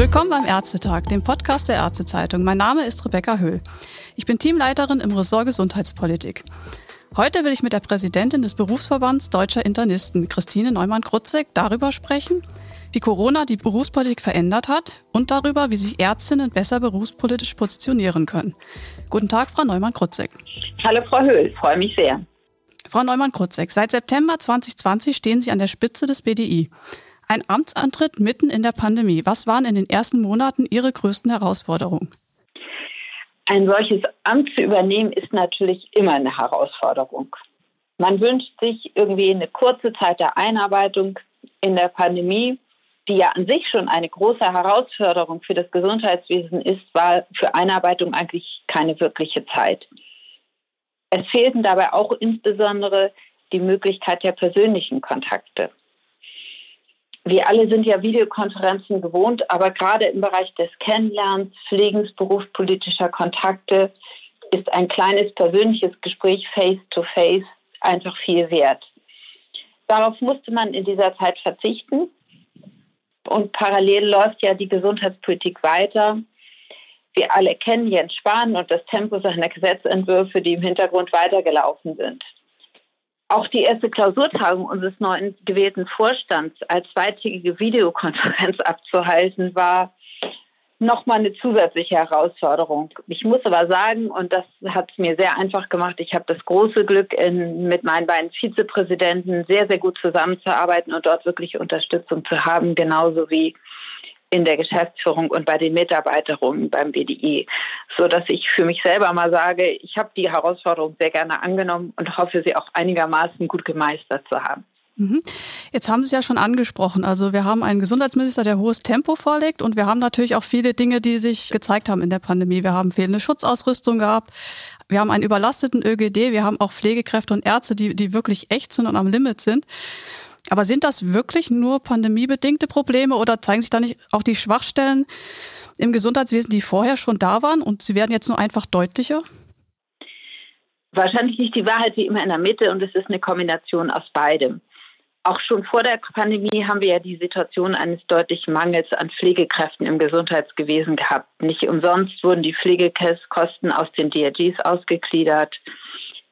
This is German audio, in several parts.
Willkommen beim Ärztetag, dem Podcast der Ärztezeitung. Mein Name ist Rebecca Höhl. Ich bin Teamleiterin im Ressort Gesundheitspolitik. Heute will ich mit der Präsidentin des Berufsverbands Deutscher Internisten, Christine Neumann-Krutzek, darüber sprechen, wie Corona die Berufspolitik verändert hat und darüber, wie sich Ärztinnen besser berufspolitisch positionieren können. Guten Tag, Frau Neumann-Krutzek. Hallo, Frau Höhl, freue mich sehr. Frau Neumann-Krutzek, seit September 2020 stehen Sie an der Spitze des BDI. Ein Amtsantritt mitten in der Pandemie. Was waren in den ersten Monaten Ihre größten Herausforderungen? Ein solches Amt zu übernehmen ist natürlich immer eine Herausforderung. Man wünscht sich irgendwie eine kurze Zeit der Einarbeitung in der Pandemie, die ja an sich schon eine große Herausforderung für das Gesundheitswesen ist, war für Einarbeitung eigentlich keine wirkliche Zeit. Es fehlten dabei auch insbesondere die Möglichkeit der persönlichen Kontakte wir alle sind ja Videokonferenzen gewohnt, aber gerade im Bereich des Kennenlernens, Pflegens, berufspolitischer Kontakte ist ein kleines persönliches Gespräch face-to-face -face einfach viel wert. Darauf musste man in dieser Zeit verzichten. Und parallel läuft ja die Gesundheitspolitik weiter. Wir alle kennen Jens Spahn und das Tempo seiner Gesetzentwürfe, die im Hintergrund weitergelaufen sind. Auch die erste Klausurtagung unseres neuen gewählten Vorstands als zweitägige Videokonferenz abzuhalten, war nochmal eine zusätzliche Herausforderung. Ich muss aber sagen, und das hat es mir sehr einfach gemacht, ich habe das große Glück, in, mit meinen beiden Vizepräsidenten sehr, sehr gut zusammenzuarbeiten und dort wirklich Unterstützung zu haben, genauso wie in der Geschäftsführung und bei den Mitarbeiterinnen beim BDI, so dass ich für mich selber mal sage, ich habe die Herausforderung sehr gerne angenommen und hoffe, sie auch einigermaßen gut gemeistert zu haben. Mhm. Jetzt haben Sie es ja schon angesprochen. Also wir haben einen Gesundheitsminister, der hohes Tempo vorlegt und wir haben natürlich auch viele Dinge, die sich gezeigt haben in der Pandemie. Wir haben fehlende Schutzausrüstung gehabt. Wir haben einen überlasteten ÖGD. Wir haben auch Pflegekräfte und Ärzte, die, die wirklich echt sind und am Limit sind. Aber sind das wirklich nur pandemiebedingte Probleme oder zeigen sich da nicht auch die Schwachstellen im Gesundheitswesen, die vorher schon da waren und sie werden jetzt nur einfach deutlicher? Wahrscheinlich nicht die Wahrheit wie immer in der Mitte und es ist eine Kombination aus beidem. Auch schon vor der Pandemie haben wir ja die Situation eines deutlichen Mangels an Pflegekräften im Gesundheitswesen gehabt. Nicht umsonst wurden die Pflegekosten aus den DRGs ausgegliedert.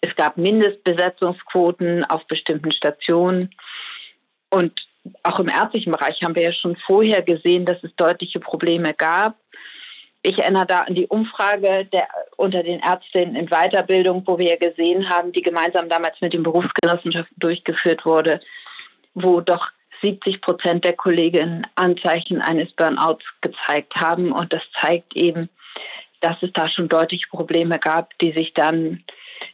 Es gab Mindestbesetzungsquoten auf bestimmten Stationen. Und auch im ärztlichen Bereich haben wir ja schon vorher gesehen, dass es deutliche Probleme gab. Ich erinnere da an die Umfrage der, unter den Ärztinnen in Weiterbildung, wo wir ja gesehen haben, die gemeinsam damals mit den Berufsgenossenschaften durchgeführt wurde, wo doch 70 Prozent der Kolleginnen Anzeichen eines Burnouts gezeigt haben. Und das zeigt eben, dass es da schon deutliche Probleme gab, die sich dann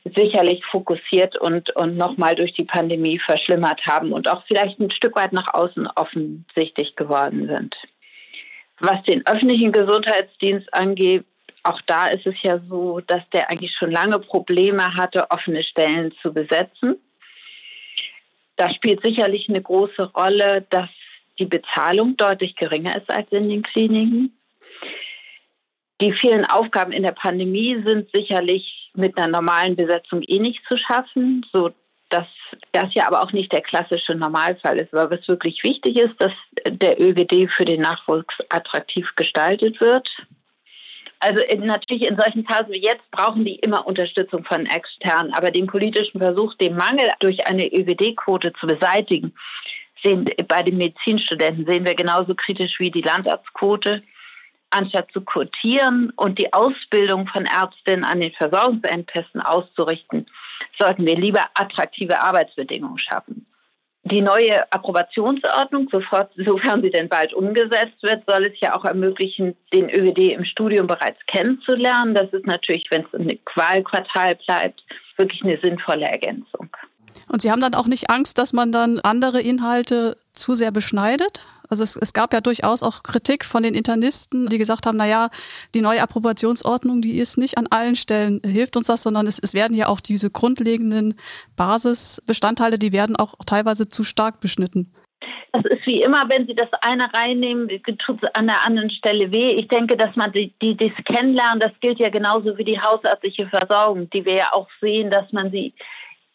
sicherlich fokussiert und, und nochmal durch die Pandemie verschlimmert haben und auch vielleicht ein Stück weit nach außen offensichtlich geworden sind. Was den öffentlichen Gesundheitsdienst angeht, auch da ist es ja so, dass der eigentlich schon lange Probleme hatte, offene Stellen zu besetzen. Da spielt sicherlich eine große Rolle, dass die Bezahlung deutlich geringer ist als in den Kliniken. Die vielen Aufgaben in der Pandemie sind sicherlich mit einer normalen Besetzung eh nicht zu schaffen, so dass das ja aber auch nicht der klassische Normalfall ist. Aber was wirklich wichtig ist, dass der ÖGD für den Nachwuchs attraktiv gestaltet wird. Also natürlich in solchen Phasen wie jetzt brauchen die immer Unterstützung von externen, aber den politischen Versuch, den Mangel durch eine ÖGD-Quote zu beseitigen, sehen bei den Medizinstudenten sehen wir genauso kritisch wie die Landarztquote anstatt zu quotieren und die Ausbildung von Ärztinnen an den Versorgungsengpässen auszurichten, sollten wir lieber attraktive Arbeitsbedingungen schaffen. Die neue Approbationsordnung, sofort, sofern sie denn bald umgesetzt wird, soll es ja auch ermöglichen, den ÖGD im Studium bereits kennenzulernen. Das ist natürlich, wenn es ein Qualquartal bleibt, wirklich eine sinnvolle Ergänzung. Und Sie haben dann auch nicht Angst, dass man dann andere Inhalte zu sehr beschneidet? Also es, es, gab ja durchaus auch Kritik von den Internisten, die gesagt haben, naja, die neue Approbationsordnung, die ist nicht an allen Stellen, hilft uns das, sondern es, es werden ja auch diese grundlegenden Basisbestandteile, die werden auch teilweise zu stark beschnitten. Das ist wie immer, wenn Sie das eine reinnehmen, tut es an der anderen Stelle weh. Ich denke, dass man die, die, das Kennenlernen, das gilt ja genauso wie die hausärztliche Versorgung, die wir ja auch sehen, dass man sie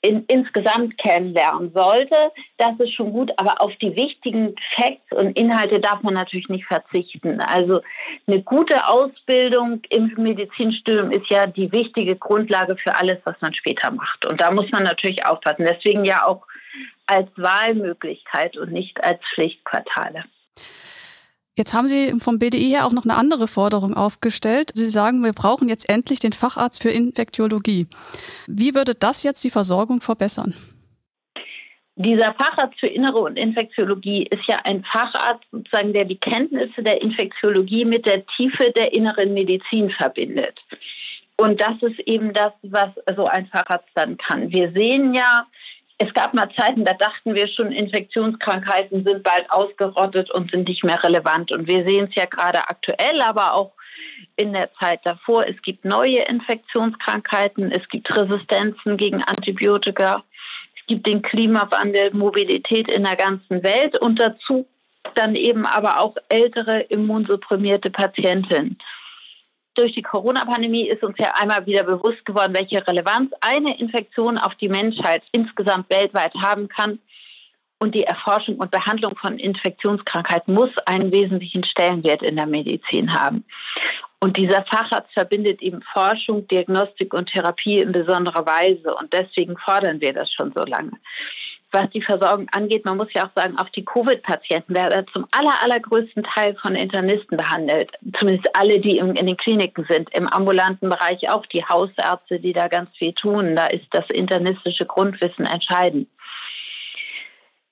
in, insgesamt kennenlernen sollte, das ist schon gut, aber auf die wichtigen Facts und Inhalte darf man natürlich nicht verzichten. Also eine gute Ausbildung im Medizinstudium ist ja die wichtige Grundlage für alles, was man später macht. Und da muss man natürlich aufpassen. Deswegen ja auch als Wahlmöglichkeit und nicht als Pflichtquartale. Jetzt haben Sie vom BDI her auch noch eine andere Forderung aufgestellt. Sie sagen, wir brauchen jetzt endlich den Facharzt für Infektiologie. Wie würde das jetzt die Versorgung verbessern? Dieser Facharzt für Innere und Infektiologie ist ja ein Facharzt, sozusagen, der die Kenntnisse der Infektiologie mit der Tiefe der inneren Medizin verbindet. Und das ist eben das, was so ein Facharzt dann kann. Wir sehen ja es gab mal Zeiten, da dachten wir schon, Infektionskrankheiten sind bald ausgerottet und sind nicht mehr relevant. Und wir sehen es ja gerade aktuell, aber auch in der Zeit davor. Es gibt neue Infektionskrankheiten, es gibt Resistenzen gegen Antibiotika, es gibt den Klimawandel, Mobilität in der ganzen Welt und dazu dann eben aber auch ältere immunsupprimierte Patientinnen durch die Corona-Pandemie ist uns ja einmal wieder bewusst geworden, welche Relevanz eine Infektion auf die Menschheit insgesamt weltweit haben kann. Und die Erforschung und Behandlung von Infektionskrankheiten muss einen wesentlichen Stellenwert in der Medizin haben. Und dieser Facharzt verbindet eben Forschung, Diagnostik und Therapie in besonderer Weise. Und deswegen fordern wir das schon so lange was die Versorgung angeht, man muss ja auch sagen, auch die Covid-Patienten werden zum aller, allergrößten Teil von Internisten behandelt. Zumindest alle, die in den Kliniken sind. Im ambulanten Bereich auch die Hausärzte, die da ganz viel tun. Da ist das internistische Grundwissen entscheidend.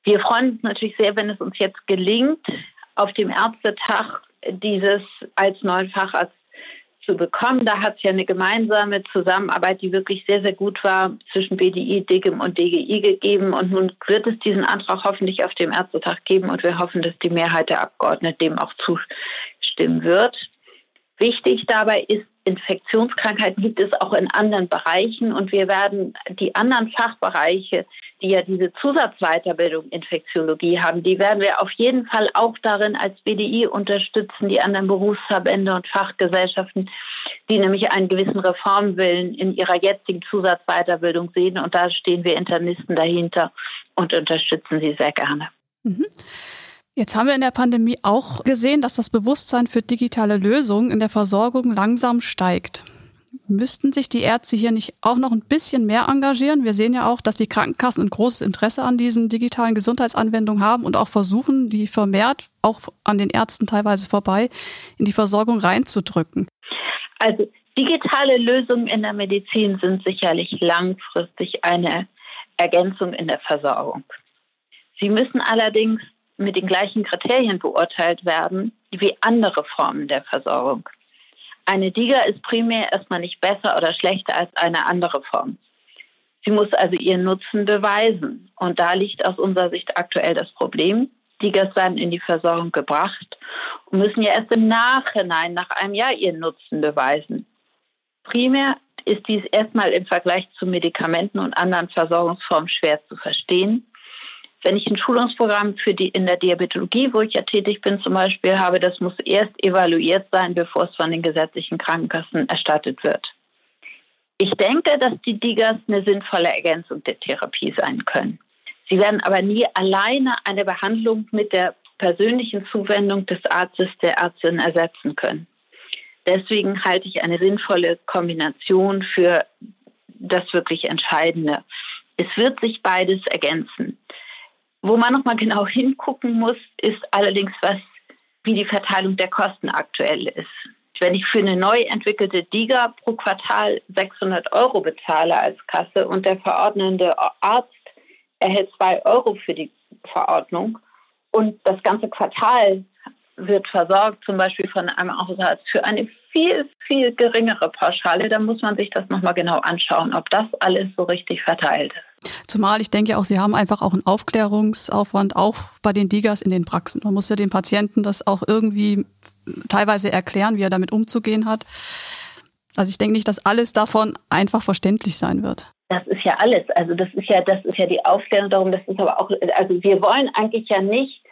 Wir freuen uns natürlich sehr, wenn es uns jetzt gelingt, auf dem Ärztetag dieses als neuen Facharzt zu bekommen. Da hat es ja eine gemeinsame Zusammenarbeit, die wirklich sehr, sehr gut war, zwischen BDI, DGIM und DGI gegeben. Und nun wird es diesen Antrag hoffentlich auf dem Ärztetag geben und wir hoffen, dass die Mehrheit der Abgeordneten dem auch zustimmen wird. Wichtig dabei ist, Infektionskrankheiten gibt es auch in anderen Bereichen und wir werden die anderen Fachbereiche, die ja diese Zusatzweiterbildung Infektiologie haben, die werden wir auf jeden Fall auch darin als BDI unterstützen, die anderen Berufsverbände und Fachgesellschaften, die nämlich einen gewissen Reformwillen in ihrer jetzigen Zusatzweiterbildung sehen und da stehen wir Internisten dahinter und unterstützen sie sehr gerne. Mhm. Jetzt haben wir in der Pandemie auch gesehen, dass das Bewusstsein für digitale Lösungen in der Versorgung langsam steigt. Müssten sich die Ärzte hier nicht auch noch ein bisschen mehr engagieren? Wir sehen ja auch, dass die Krankenkassen ein großes Interesse an diesen digitalen Gesundheitsanwendungen haben und auch versuchen, die vermehrt auch an den Ärzten teilweise vorbei in die Versorgung reinzudrücken. Also digitale Lösungen in der Medizin sind sicherlich langfristig eine Ergänzung in der Versorgung. Sie müssen allerdings mit den gleichen Kriterien beurteilt werden wie andere Formen der Versorgung. Eine DIGA ist primär erstmal nicht besser oder schlechter als eine andere Form. Sie muss also ihren Nutzen beweisen. Und da liegt aus unserer Sicht aktuell das Problem. DIGAs werden in die Versorgung gebracht und müssen ja erst im Nachhinein, nach einem Jahr, ihren Nutzen beweisen. Primär ist dies erstmal im Vergleich zu Medikamenten und anderen Versorgungsformen schwer zu verstehen. Wenn ich ein Schulungsprogramm für die in der Diabetologie, wo ich ja tätig bin, zum Beispiel habe, das muss erst evaluiert sein, bevor es von den gesetzlichen Krankenkassen erstattet wird. Ich denke, dass die DIGAs eine sinnvolle Ergänzung der Therapie sein können. Sie werden aber nie alleine eine Behandlung mit der persönlichen Zuwendung des Arztes, der Ärztin ersetzen können. Deswegen halte ich eine sinnvolle Kombination für das wirklich Entscheidende. Es wird sich beides ergänzen. Wo man nochmal genau hingucken muss, ist allerdings, was, wie die Verteilung der Kosten aktuell ist. Wenn ich für eine neu entwickelte DIGA pro Quartal 600 Euro bezahle als Kasse und der verordnende Arzt erhält 2 Euro für die Verordnung und das ganze Quartal wird versorgt, zum Beispiel von einem Hausarzt für eine viel, viel geringere Pauschale, dann muss man sich das nochmal genau anschauen, ob das alles so richtig verteilt ist. Zumal ich denke auch, Sie haben einfach auch einen Aufklärungsaufwand, auch bei den Digas in den Praxen. Man muss ja den Patienten das auch irgendwie teilweise erklären, wie er damit umzugehen hat. Also ich denke nicht, dass alles davon einfach verständlich sein wird. Das ist ja alles. Also das ist ja, das ist ja die Aufklärung darum, das ist aber auch, also wir wollen eigentlich ja nicht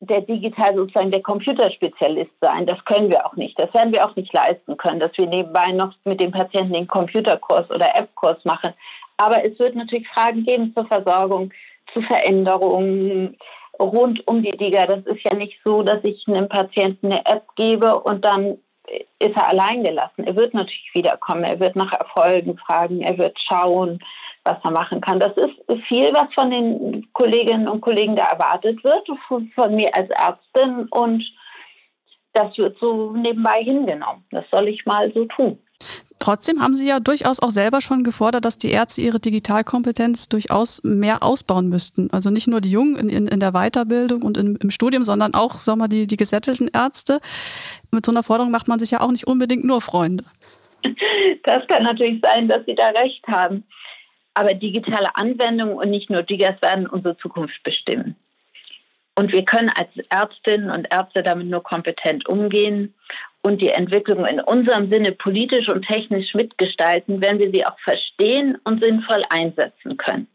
der digital sozusagen der Computerspezialist sein. Das können wir auch nicht. Das werden wir auch nicht leisten können, dass wir nebenbei noch mit dem Patienten den Computerkurs oder App-Kurs machen. Aber es wird natürlich Fragen geben zur Versorgung, zu Veränderungen rund um die DIGA. Das ist ja nicht so, dass ich einem Patienten eine App gebe und dann ist er allein gelassen. Er wird natürlich wiederkommen, er wird nach Erfolgen fragen, er wird schauen, was er machen kann. Das ist viel, was von den Kolleginnen und Kollegen da erwartet wird, von mir als Ärztin und das wird so nebenbei hingenommen. Das soll ich mal so tun. Trotzdem haben Sie ja durchaus auch selber schon gefordert, dass die Ärzte ihre Digitalkompetenz durchaus mehr ausbauen müssten. Also nicht nur die Jungen in, in, in der Weiterbildung und in, im Studium, sondern auch sagen wir, die, die gesättelten Ärzte. Mit so einer Forderung macht man sich ja auch nicht unbedingt nur Freunde. Das kann natürlich sein, dass Sie da recht haben. Aber digitale Anwendungen und nicht nur Digas werden unsere Zukunft bestimmen. Und wir können als Ärztinnen und Ärzte damit nur kompetent umgehen und die Entwicklung in unserem Sinne politisch und technisch mitgestalten, wenn wir sie auch verstehen und sinnvoll einsetzen können.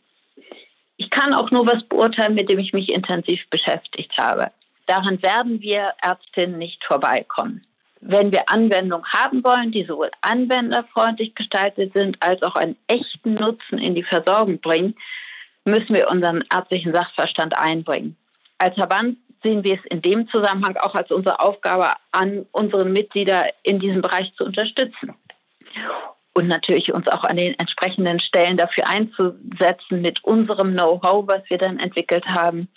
Ich kann auch nur was beurteilen, mit dem ich mich intensiv beschäftigt habe. Daran werden wir Ärztinnen nicht vorbeikommen. Wenn wir Anwendungen haben wollen, die sowohl anwenderfreundlich gestaltet sind, als auch einen echten Nutzen in die Versorgung bringen, müssen wir unseren ärztlichen Sachverstand einbringen. Als Verband sehen wir es in dem Zusammenhang auch als unsere Aufgabe an, unsere Mitglieder in diesem Bereich zu unterstützen. Und natürlich uns auch an den entsprechenden Stellen dafür einzusetzen mit unserem Know-how, was wir dann entwickelt haben,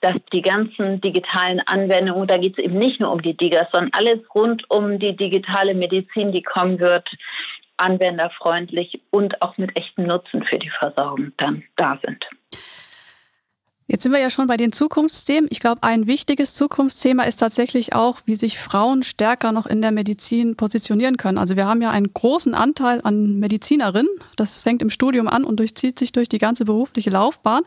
dass die ganzen digitalen Anwendungen, da geht es eben nicht nur um die Digas, sondern alles rund um die digitale Medizin, die kommen wird, anwenderfreundlich und auch mit echtem Nutzen für die Versorgung dann da sind. Jetzt sind wir ja schon bei den Zukunftsthemen. Ich glaube, ein wichtiges Zukunftsthema ist tatsächlich auch, wie sich Frauen stärker noch in der Medizin positionieren können. Also wir haben ja einen großen Anteil an Medizinerinnen. Das fängt im Studium an und durchzieht sich durch die ganze berufliche Laufbahn.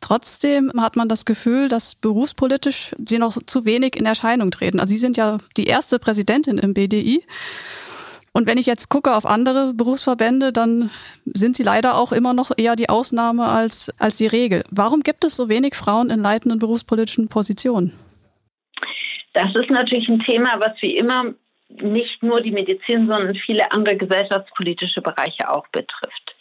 Trotzdem hat man das Gefühl, dass berufspolitisch sie noch zu wenig in Erscheinung treten. Also Sie sind ja die erste Präsidentin im BDI. Und wenn ich jetzt gucke auf andere Berufsverbände, dann sind sie leider auch immer noch eher die Ausnahme als, als die Regel. Warum gibt es so wenig Frauen in leitenden berufspolitischen Positionen? Das ist natürlich ein Thema, was wie immer nicht nur die Medizin, sondern viele andere gesellschaftspolitische Bereiche auch betrifft.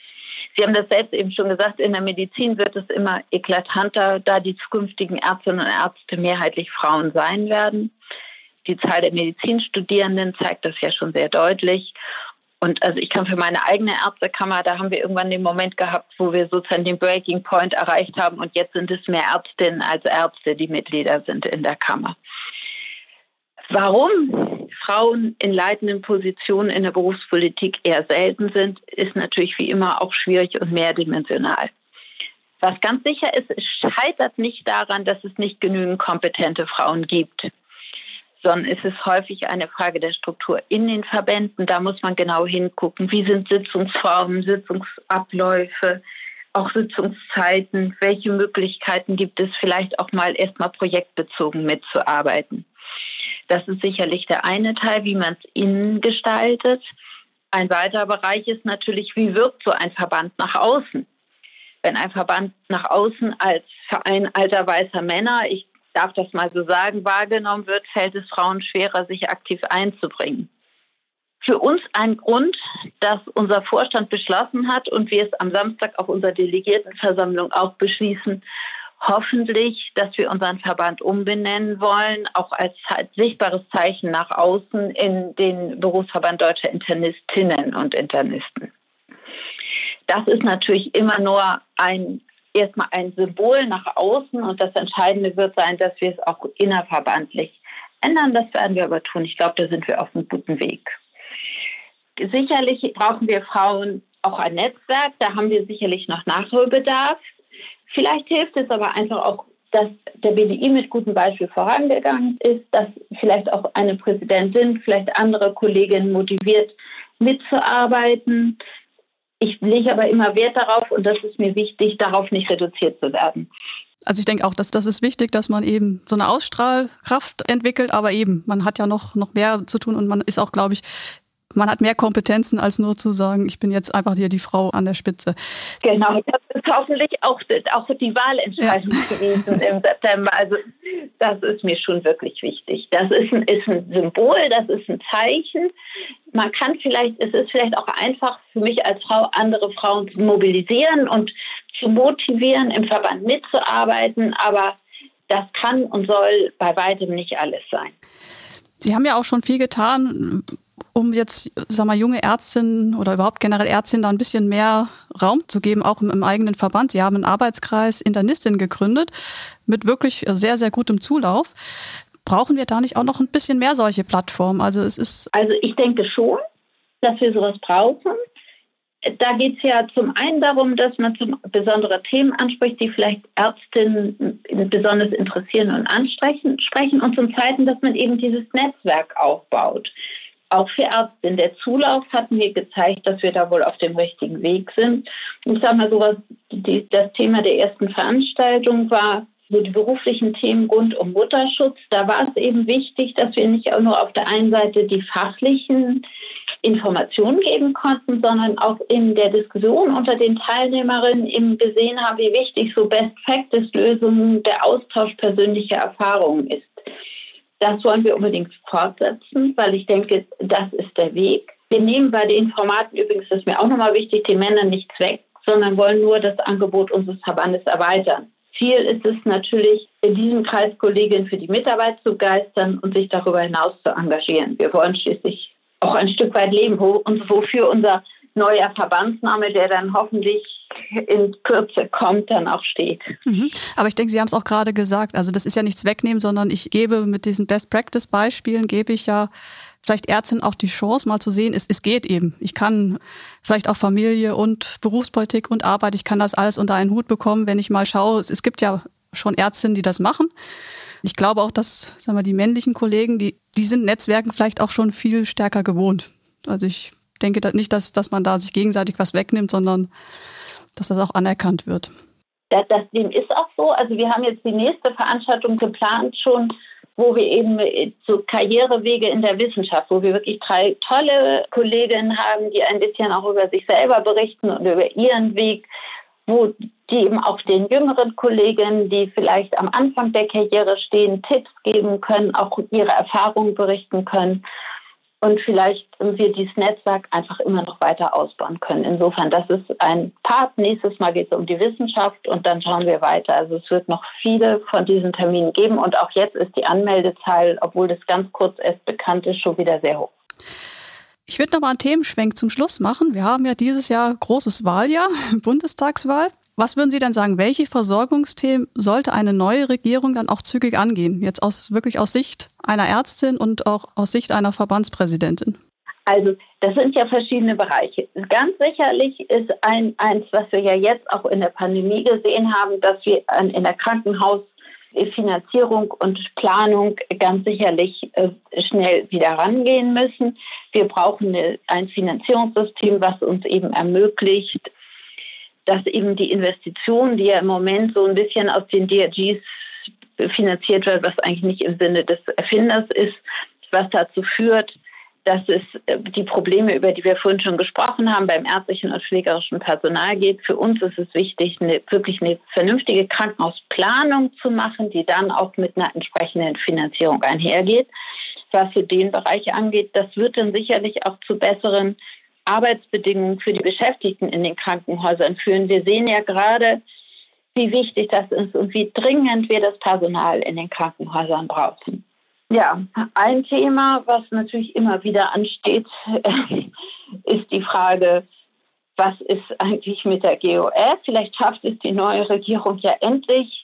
Sie haben das selbst eben schon gesagt, in der Medizin wird es immer eklatanter, da die zukünftigen Ärztinnen und Ärzte mehrheitlich Frauen sein werden. Die Zahl der Medizinstudierenden zeigt das ja schon sehr deutlich. Und also ich kann für meine eigene Ärztekammer, da haben wir irgendwann den Moment gehabt, wo wir sozusagen den Breaking Point erreicht haben und jetzt sind es mehr Ärztinnen als Ärzte, die Mitglieder sind in der Kammer. Warum Frauen in leitenden Positionen in der Berufspolitik eher selten sind, ist natürlich wie immer auch schwierig und mehrdimensional. Was ganz sicher ist, es scheitert nicht daran, dass es nicht genügend kompetente Frauen gibt sondern es ist häufig eine Frage der Struktur in den Verbänden. Da muss man genau hingucken, wie sind Sitzungsformen, Sitzungsabläufe, auch Sitzungszeiten, welche Möglichkeiten gibt es vielleicht auch mal erstmal projektbezogen mitzuarbeiten. Das ist sicherlich der eine Teil, wie man es innen gestaltet. Ein weiterer Bereich ist natürlich, wie wirkt so ein Verband nach außen? Wenn ein Verband nach außen als Verein alter weißer Männer, ich darf das mal so sagen, wahrgenommen wird, fällt es Frauen schwerer, sich aktiv einzubringen. Für uns ein Grund, dass unser Vorstand beschlossen hat und wir es am Samstag auf unserer Delegiertenversammlung auch beschließen, hoffentlich, dass wir unseren Verband umbenennen wollen, auch als sichtbares Zeichen nach außen in den Berufsverband deutscher Internistinnen und Internisten. Das ist natürlich immer nur ein erstmal ein Symbol nach außen und das Entscheidende wird sein, dass wir es auch innerverbandlich ändern. Das werden wir aber tun. Ich glaube, da sind wir auf einem guten Weg. Sicherlich brauchen wir Frauen auch ein Netzwerk. Da haben wir sicherlich noch Nachholbedarf. Vielleicht hilft es aber einfach auch, dass der BDI mit gutem Beispiel vorangegangen ist, dass vielleicht auch eine Präsidentin, vielleicht andere Kolleginnen motiviert mitzuarbeiten, ich lege aber immer Wert darauf und das ist mir wichtig, darauf nicht reduziert zu werden. Also ich denke auch, dass das ist wichtig, dass man eben so eine Ausstrahlkraft entwickelt, aber eben, man hat ja noch, noch mehr zu tun und man ist auch, glaube ich, man hat mehr Kompetenzen, als nur zu sagen, ich bin jetzt einfach hier die Frau an der Spitze. Genau, das ist hoffentlich auch, auch die Wahlentscheidung ja. gewesen im September. Also das ist mir schon wirklich wichtig. Das ist ein, ist ein Symbol, das ist ein Zeichen, man kann vielleicht, es ist vielleicht auch einfach für mich als Frau, andere Frauen zu mobilisieren und zu motivieren, im Verband mitzuarbeiten, aber das kann und soll bei weitem nicht alles sein. Sie haben ja auch schon viel getan, um jetzt, sag mal, junge Ärztinnen oder überhaupt generell Ärztinnen da ein bisschen mehr Raum zu geben, auch im, im eigenen Verband. Sie haben einen Arbeitskreis Internistin gegründet mit wirklich sehr, sehr gutem Zulauf. Brauchen wir da nicht auch noch ein bisschen mehr solche Plattformen? Also es ist. Also ich denke schon, dass wir sowas brauchen. Da geht es ja zum einen darum, dass man zum besondere Themen anspricht, die vielleicht Ärztinnen besonders interessieren und ansprechen. Sprechen. Und zum zweiten, dass man eben dieses Netzwerk aufbaut. Auch für Ärztinnen. Der Zulauf hat mir gezeigt, dass wir da wohl auf dem richtigen Weg sind. Ich sage mal so, was die, das Thema der ersten Veranstaltung war, so die beruflichen Themen rund um Mutterschutz, da war es eben wichtig, dass wir nicht nur auf der einen Seite die fachlichen Informationen geben konnten, sondern auch in der Diskussion unter den Teilnehmerinnen eben gesehen haben, wie wichtig so Best-Practice-Lösungen der Austausch persönlicher Erfahrungen ist. Das wollen wir unbedingt fortsetzen, weil ich denke, das ist der Weg. Wir nehmen bei den Formaten übrigens, das ist mir auch nochmal wichtig, die Männer nichts weg, sondern wollen nur das Angebot unseres Verbandes erweitern. Ziel ist es natürlich, in diesem Kreis Kolleginnen für die Mitarbeit zu begeistern und sich darüber hinaus zu engagieren. Wir wollen schließlich auch ein Stück weit leben, wo, und wofür unser neuer Verbandsname, der dann hoffentlich in Kürze kommt, dann auch steht. Mhm. Aber ich denke, Sie haben es auch gerade gesagt, also das ist ja nichts wegnehmen, sondern ich gebe mit diesen Best-Practice-Beispielen, gebe ich ja vielleicht Ärztinnen auch die Chance, mal zu sehen, es, es geht eben. Ich kann vielleicht auch Familie und Berufspolitik und Arbeit, ich kann das alles unter einen Hut bekommen, wenn ich mal schaue. Es, es gibt ja schon Ärztinnen, die das machen. Ich glaube auch, dass sagen wir, die männlichen Kollegen, die, die sind Netzwerken vielleicht auch schon viel stärker gewohnt. Also ich denke nicht, dass, dass man da sich gegenseitig was wegnimmt, sondern dass das auch anerkannt wird. Das, das dem ist auch so. Also wir haben jetzt die nächste Veranstaltung geplant schon wo wir eben so Karrierewege in der Wissenschaft, wo wir wirklich drei tolle Kolleginnen haben, die ein bisschen auch über sich selber berichten und über ihren Weg, wo die eben auch den jüngeren Kolleginnen, die vielleicht am Anfang der Karriere stehen, Tipps geben können, auch ihre Erfahrungen berichten können und vielleicht wir dieses Netzwerk einfach immer noch weiter ausbauen können. Insofern, das ist ein Part. Nächstes Mal geht es um die Wissenschaft und dann schauen wir weiter. Also es wird noch viele von diesen Terminen geben und auch jetzt ist die Anmeldezahl, obwohl das ganz kurz erst bekannt ist, schon wieder sehr hoch. Ich würde noch mal einen Themenschwenk zum Schluss machen. Wir haben ja dieses Jahr großes Wahljahr, Bundestagswahl. Was würden Sie denn sagen, welche Versorgungsthemen sollte eine neue Regierung dann auch zügig angehen? Jetzt aus, wirklich aus Sicht einer Ärztin und auch aus Sicht einer Verbandspräsidentin? Also das sind ja verschiedene Bereiche. Ganz sicherlich ist ein, eins, was wir ja jetzt auch in der Pandemie gesehen haben, dass wir in der Krankenhausfinanzierung und Planung ganz sicherlich äh, schnell wieder rangehen müssen. Wir brauchen ein Finanzierungssystem, was uns eben ermöglicht, dass eben die Investition, die ja im Moment so ein bisschen aus den DRGs finanziert wird, was eigentlich nicht im Sinne des Erfinders ist, was dazu führt, dass es äh, die Probleme, über die wir vorhin schon gesprochen haben, beim ärztlichen und pflegerischen Personal geht. Für uns ist es wichtig, eine, wirklich eine vernünftige Krankenhausplanung zu machen, die dann auch mit einer entsprechenden Finanzierung einhergeht. Was für den Bereich angeht, das wird dann sicherlich auch zu besseren Arbeitsbedingungen für die Beschäftigten in den Krankenhäusern führen. Wir sehen ja gerade, wie wichtig das ist und wie dringend wir das Personal in den Krankenhäusern brauchen. Ja, ein Thema, was natürlich immer wieder ansteht, ist die Frage, was ist eigentlich mit der GOR? Vielleicht schafft es die neue Regierung ja endlich,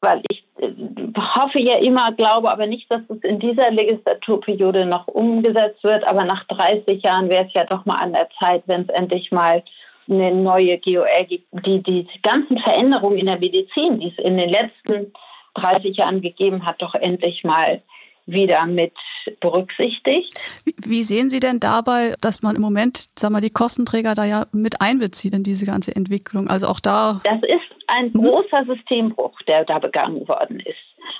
weil ich äh, hoffe ja immer, glaube aber nicht, dass es in dieser Legislaturperiode noch umgesetzt wird. Aber nach 30 Jahren wäre es ja doch mal an der Zeit, wenn es endlich mal eine neue GOR gibt, die die ganzen Veränderungen in der Medizin, die es in den letzten 30 Jahren gegeben hat, doch endlich mal wieder mit berücksichtigt. Wie sehen Sie denn dabei, dass man im Moment, sagen wir, die Kostenträger da ja mit einbezieht in diese ganze Entwicklung? Also auch da. Das ist ein mhm. großer Systembruch, der da begangen worden ist.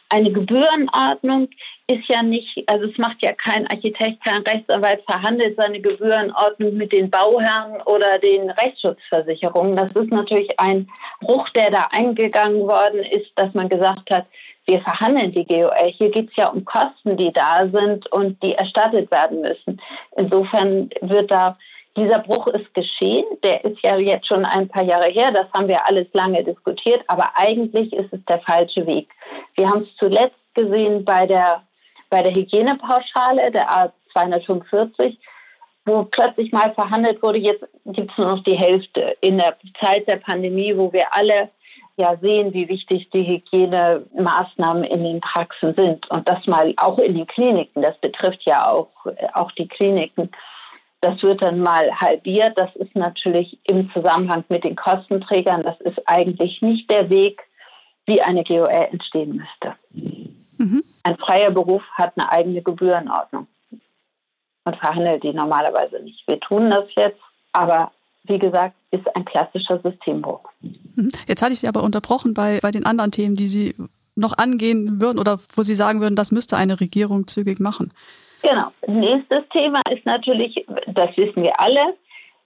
Eine Gebührenordnung ist ja nicht, also es macht ja kein Architekt, kein Rechtsanwalt verhandelt seine Gebührenordnung mit den Bauherren oder den Rechtsschutzversicherungen. Das ist natürlich ein Bruch, der da eingegangen worden ist, dass man gesagt hat, wir verhandeln die GOL. Hier geht es ja um Kosten, die da sind und die erstattet werden müssen. Insofern wird da dieser Bruch ist geschehen, der ist ja jetzt schon ein paar Jahre her, das haben wir alles lange diskutiert, aber eigentlich ist es der falsche Weg. Wir haben es zuletzt gesehen bei der, bei der Hygienepauschale, der A 245, wo plötzlich mal verhandelt wurde, jetzt gibt es nur noch die Hälfte. In der Zeit der Pandemie, wo wir alle ja sehen, wie wichtig die Hygienemaßnahmen in den Praxen sind und das mal auch in den Kliniken, das betrifft ja auch, auch die Kliniken. Das wird dann mal halbiert. Das ist natürlich im Zusammenhang mit den Kostenträgern. Das ist eigentlich nicht der Weg, wie eine GOL entstehen müsste. Mhm. Ein freier Beruf hat eine eigene Gebührenordnung und verhandelt die normalerweise nicht. Wir tun das jetzt, aber wie gesagt, ist ein klassischer Systembruch. Mhm. Jetzt hatte ich Sie aber unterbrochen bei, bei den anderen Themen, die Sie noch angehen würden oder wo Sie sagen würden, das müsste eine Regierung zügig machen. Genau. Nächstes Thema ist natürlich, das wissen wir alle,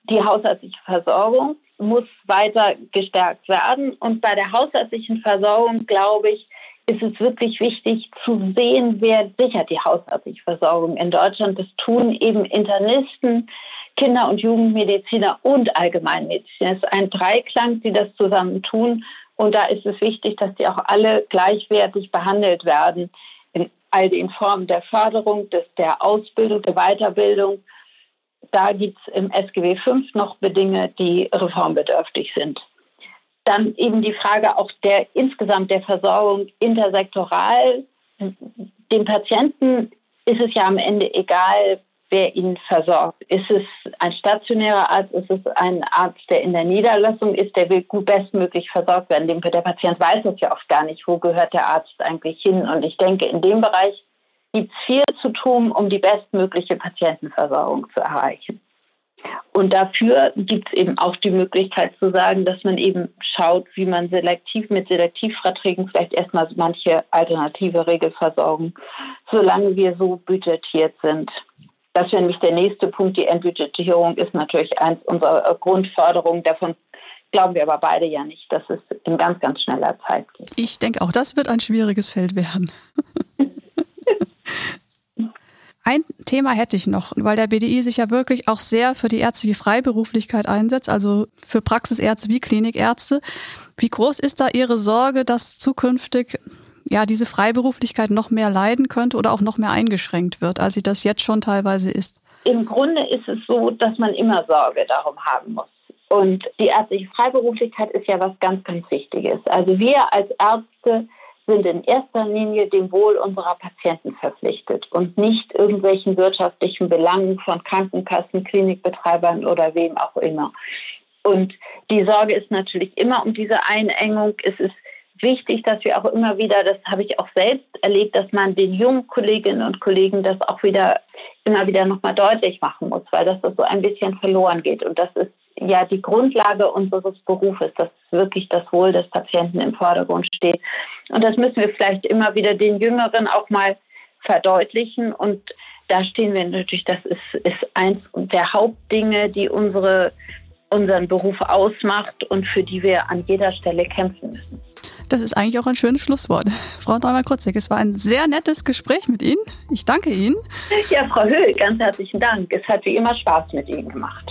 die hausärztliche Versorgung muss weiter gestärkt werden. Und bei der hausärztlichen Versorgung, glaube ich, ist es wirklich wichtig zu sehen, wer sichert die hausärztliche Versorgung in Deutschland. Das tun eben Internisten, Kinder- und Jugendmediziner und Allgemeinmediziner. Es ist ein Dreiklang, die das zusammen tun. Und da ist es wichtig, dass die auch alle gleichwertig behandelt werden all den Formen der Förderung, des, der Ausbildung, der Weiterbildung. Da gibt es im SGB V noch Bedingungen, die reformbedürftig sind. Dann eben die Frage auch der insgesamt der Versorgung intersektoral. Dem Patienten ist es ja am Ende egal, wer ihn versorgt. Ist es ein stationärer Arzt, ist es ein Arzt, der in der Niederlassung ist, der will gut bestmöglich versorgt werden. Der Patient weiß es ja oft gar nicht, wo gehört der Arzt eigentlich hin. Und ich denke, in dem Bereich gibt es viel zu tun, um die bestmögliche Patientenversorgung zu erreichen. Und dafür gibt es eben auch die Möglichkeit zu sagen, dass man eben schaut, wie man selektiv mit Selektivverträgen vielleicht erstmal manche alternative Regelversorgung, solange wir so budgetiert sind, das wäre nämlich der nächste Punkt. Die Entbudgetierung ist natürlich eins unserer Grundforderungen. Davon glauben wir aber beide ja nicht, dass es in ganz, ganz schneller Zeit geht. Ich denke auch, das wird ein schwieriges Feld werden. Ein Thema hätte ich noch, weil der BDI sich ja wirklich auch sehr für die ärztliche Freiberuflichkeit einsetzt, also für Praxisärzte wie Klinikärzte. Wie groß ist da Ihre Sorge, dass zukünftig ja, diese Freiberuflichkeit noch mehr leiden könnte oder auch noch mehr eingeschränkt wird, als sie das jetzt schon teilweise ist? Im Grunde ist es so, dass man immer Sorge darum haben muss. Und die ärztliche Freiberuflichkeit ist ja was ganz, ganz Wichtiges. Also wir als Ärzte sind in erster Linie dem Wohl unserer Patienten verpflichtet und nicht irgendwelchen wirtschaftlichen Belangen von Krankenkassen, Klinikbetreibern oder wem auch immer. Und die Sorge ist natürlich immer um diese Einengung. Es ist wichtig, dass wir auch immer wieder, das habe ich auch selbst erlebt, dass man den jungen Kolleginnen und Kollegen das auch wieder immer wieder nochmal deutlich machen muss, weil das so ein bisschen verloren geht. Und das ist ja die Grundlage unseres Berufes, dass wirklich das Wohl des Patienten im Vordergrund steht. Und das müssen wir vielleicht immer wieder den Jüngeren auch mal verdeutlichen. Und da stehen wir natürlich, das ist, ist eins der Hauptdinge, die unsere, unseren Beruf ausmacht und für die wir an jeder Stelle kämpfen müssen. Das ist eigentlich auch ein schönes Schlusswort. Frau Neumann-Krutzig, es war ein sehr nettes Gespräch mit Ihnen. Ich danke Ihnen. Ja, Frau Höhl, ganz herzlichen Dank. Es hat wie immer Spaß mit Ihnen gemacht.